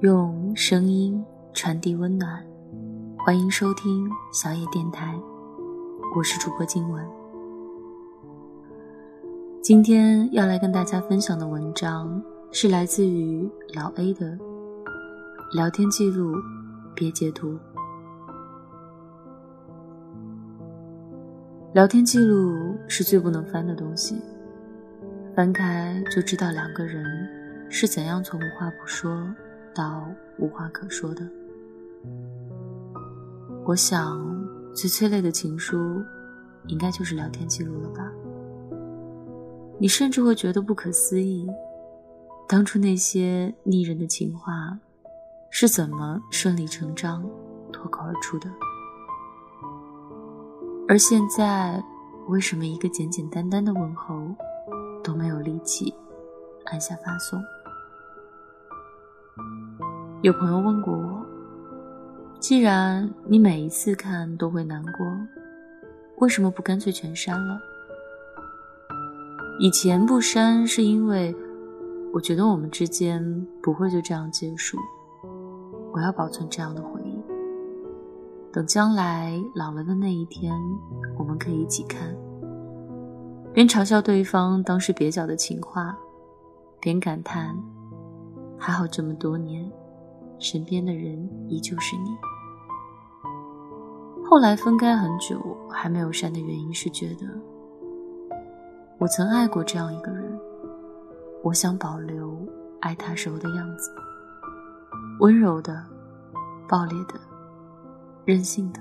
用声音传递温暖，欢迎收听小野电台，我是主播静文。今天要来跟大家分享的文章是来自于老 A 的聊天记录，别截图。聊天记录是最不能翻的东西，翻开就知道两个人是怎样从无话不说到无话可说的。我想，最催泪的情书，应该就是聊天记录了吧？你甚至会觉得不可思议，当初那些腻人的情话，是怎么顺理成章脱口而出的？而现在，为什么一个简简单单的问候都没有力气按下发送？有朋友问过我，既然你每一次看都会难过，为什么不干脆全删了？以前不删是因为我觉得我们之间不会就这样结束，我要保存这样的回忆。等将来老了的那一天，我们可以一起看，边嘲笑对方当时蹩脚的情话，边感叹还好这么多年，身边的人依旧是你。后来分开很久还没有删的原因是觉得，我曾爱过这样一个人，我想保留爱他时候的样子，温柔的，暴烈的。任性的，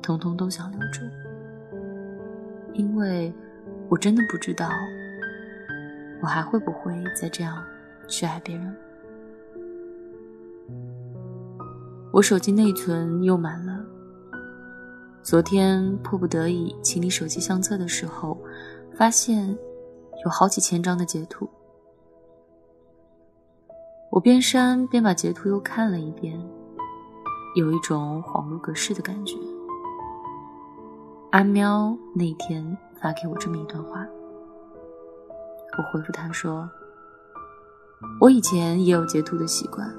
通通都想留住，因为我真的不知道，我还会不会再这样去爱别人。我手机内存又满了，昨天迫不得已清理手机相册的时候，发现有好几千张的截图。我边删边把截图又看了一遍。有一种恍如隔世的感觉。阿喵那天发给我这么一段话，我回复他说：“我以前也有截图的习惯，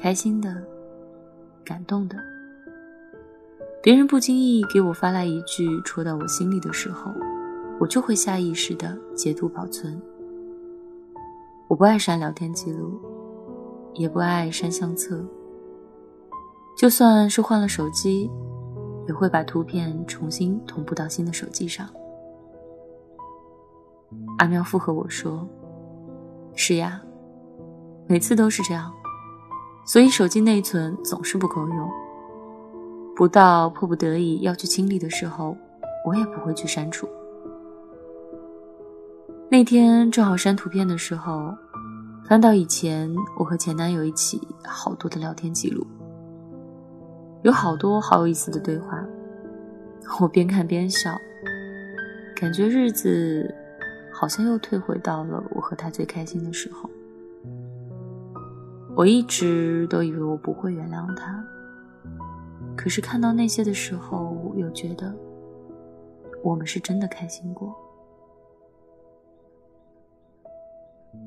开心的、感动的，别人不经意给我发来一句戳到我心里的时候，我就会下意识的截图保存。我不爱删聊天记录，也不爱删相册。”就算是换了手机，也会把图片重新同步到新的手机上。阿喵附和我说：“是呀，每次都是这样，所以手机内存总是不够用。不到迫不得已要去清理的时候，我也不会去删除。那天正好删图片的时候，翻到以前我和前男友一起好多的聊天记录。”有好多好有意思的对话，我边看边笑，感觉日子好像又退回到了我和他最开心的时候。我一直都以为我不会原谅他，可是看到那些的时候，又觉得我们是真的开心过。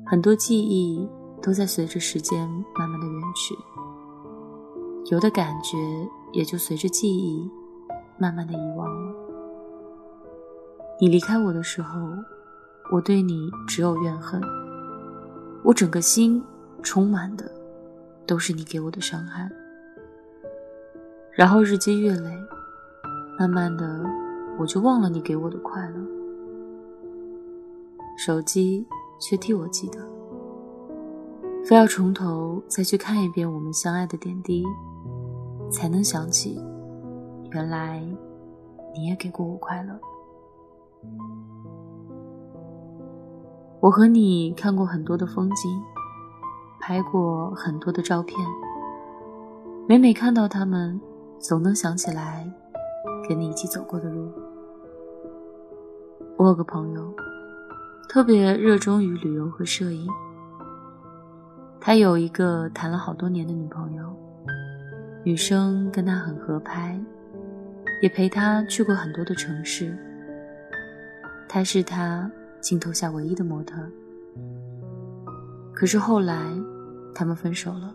很多记忆都在随着时间慢慢的远去。有的感觉也就随着记忆慢慢的遗忘了。你离开我的时候，我对你只有怨恨。我整个心充满的都是你给我的伤害。然后日积月累，慢慢的我就忘了你给我的快乐。手机却替我记得，非要从头再去看一遍我们相爱的点滴。才能想起，原来你也给过我快乐。我和你看过很多的风景，拍过很多的照片。每每看到他们，总能想起来跟你一起走过的路。我有个朋友，特别热衷于旅游和摄影。他有一个谈了好多年的女朋友。女生跟他很合拍，也陪他去过很多的城市。他是他镜头下唯一的模特。可是后来，他们分手了。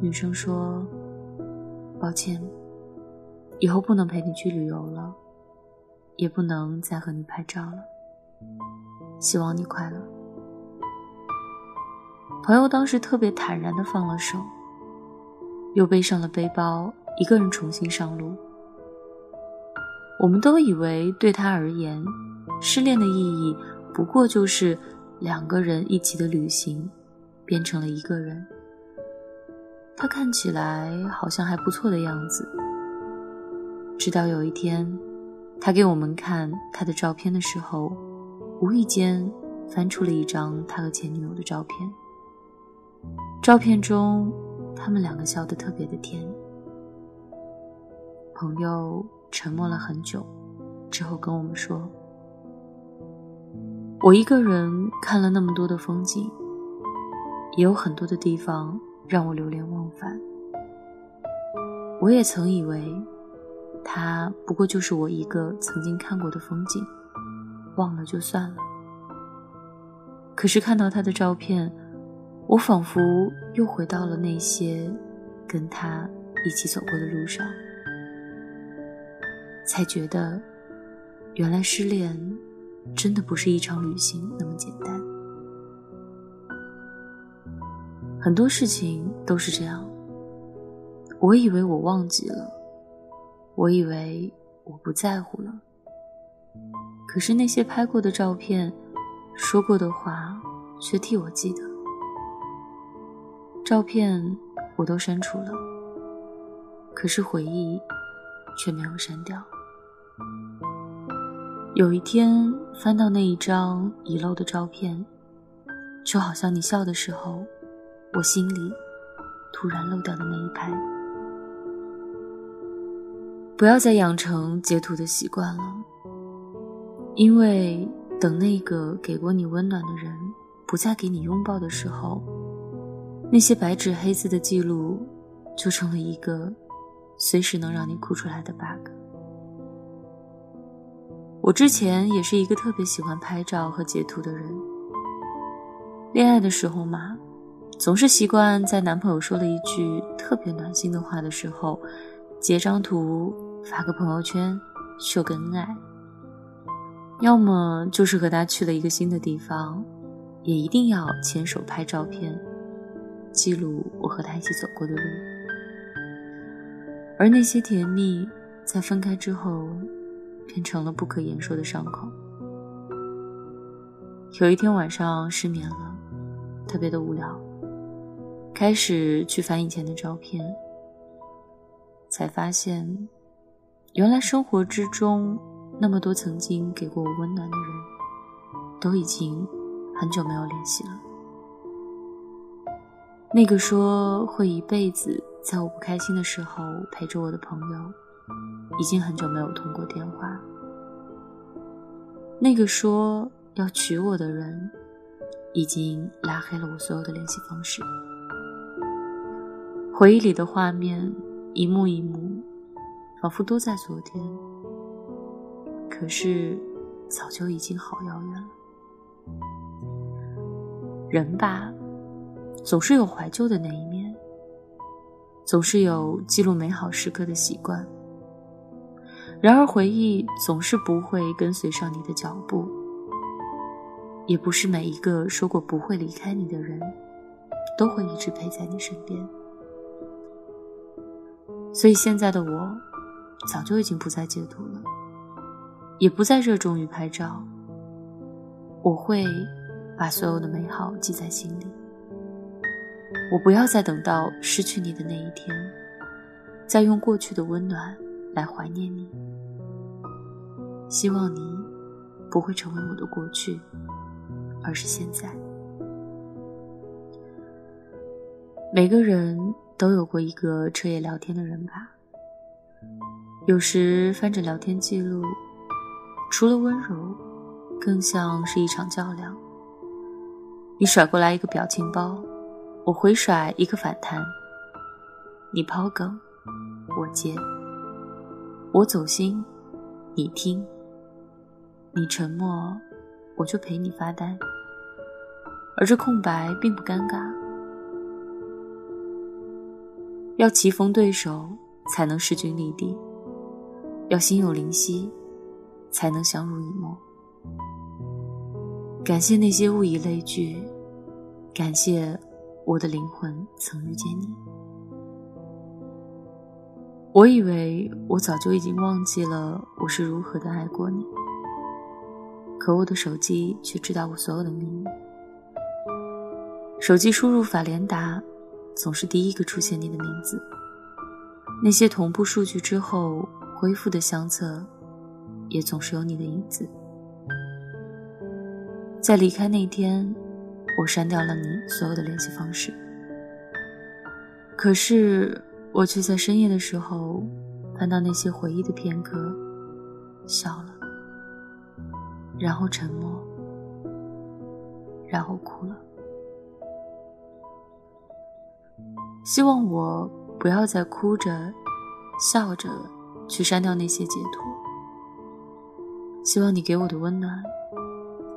女生说：“抱歉，以后不能陪你去旅游了，也不能再和你拍照了。希望你快乐。”朋友当时特别坦然的放了手，又背上了背包，一个人重新上路。我们都以为对他而言，失恋的意义不过就是两个人一起的旅行变成了一个人。他看起来好像还不错的样子。直到有一天，他给我们看他的照片的时候，无意间翻出了一张他和前女友的照片。照片中，他们两个笑得特别的甜。朋友。沉默了很久，之后跟我们说：“我一个人看了那么多的风景，也有很多的地方让我流连忘返。我也曾以为，他不过就是我一个曾经看过的风景，忘了就算了。可是看到他的照片，我仿佛又回到了那些跟他一起走过的路上。”才觉得，原来失恋真的不是一场旅行那么简单。很多事情都是这样。我以为我忘记了，我以为我不在乎了。可是那些拍过的照片，说过的话，却替我记得。照片我都删除了，可是回忆却没有删掉。有一天翻到那一张遗漏的照片，就好像你笑的时候，我心里突然漏掉的那一拍。不要再养成截图的习惯了，因为等那个给过你温暖的人不再给你拥抱的时候，那些白纸黑字的记录就成了一个随时能让你哭出来的 bug。我之前也是一个特别喜欢拍照和截图的人。恋爱的时候嘛，总是习惯在男朋友说了一句特别暖心的话的时候，截张图发个朋友圈秀个恩爱。要么就是和他去了一个新的地方，也一定要牵手拍照片，记录我和他一起走过的路。而那些甜蜜，在分开之后。变成了不可言说的伤口。有一天晚上失眠了，特别的无聊，开始去翻以前的照片，才发现，原来生活之中那么多曾经给过我温暖的人，都已经很久没有联系了。那个说会一辈子在我不开心的时候陪着我的朋友。已经很久没有通过电话。那个说要娶我的人，已经拉黑了我所有的联系方式。回忆里的画面，一幕一幕，仿佛都在昨天。可是，早就已经好遥远了。人吧，总是有怀旧的那一面，总是有记录美好时刻的习惯。然而，回忆总是不会跟随上你的脚步，也不是每一个说过不会离开你的人，都会一直陪在你身边。所以，现在的我，早就已经不再截图了，也不再热衷于拍照。我会把所有的美好记在心里。我不要再等到失去你的那一天，再用过去的温暖来怀念你。希望你不会成为我的过去，而是现在。每个人都有过一个彻夜聊天的人吧。有时翻着聊天记录，除了温柔，更像是一场较量。你甩过来一个表情包，我回甩一个反弹。你抛梗，我接；我走心，你听。你沉默，我就陪你发呆。而这空白并不尴尬。要棋逢对手，才能势均力敌；要心有灵犀，才能相濡以沫。感谢那些物以类聚，感谢我的灵魂曾遇见你。我以为我早就已经忘记了我是如何的爱过你，可我的手机却知道我所有的秘密。手机输入法连达，总是第一个出现你的名字。那些同步数据之后恢复的相册，也总是有你的影子。在离开那天，我删掉了你所有的联系方式。可是，我却在深夜的时候，翻到那些回忆的片刻，笑了，然后沉默，然后哭了。希望我不要再哭着、笑着去删掉那些截图。希望你给我的温暖。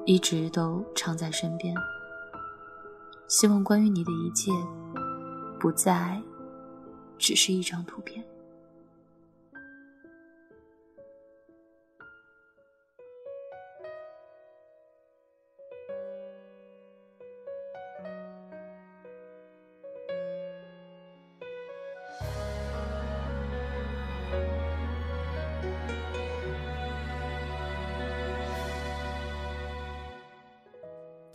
一直都常在身边。希望关于你的一切，不再只是一张图片。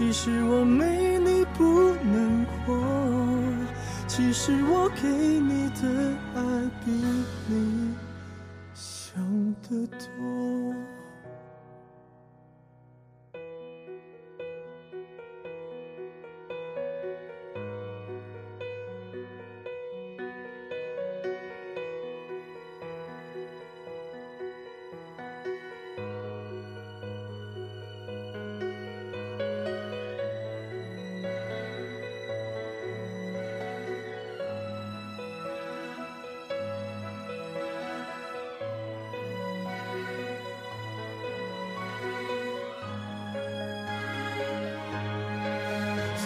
其实我没你不能活，其实我给你的爱比你想的多。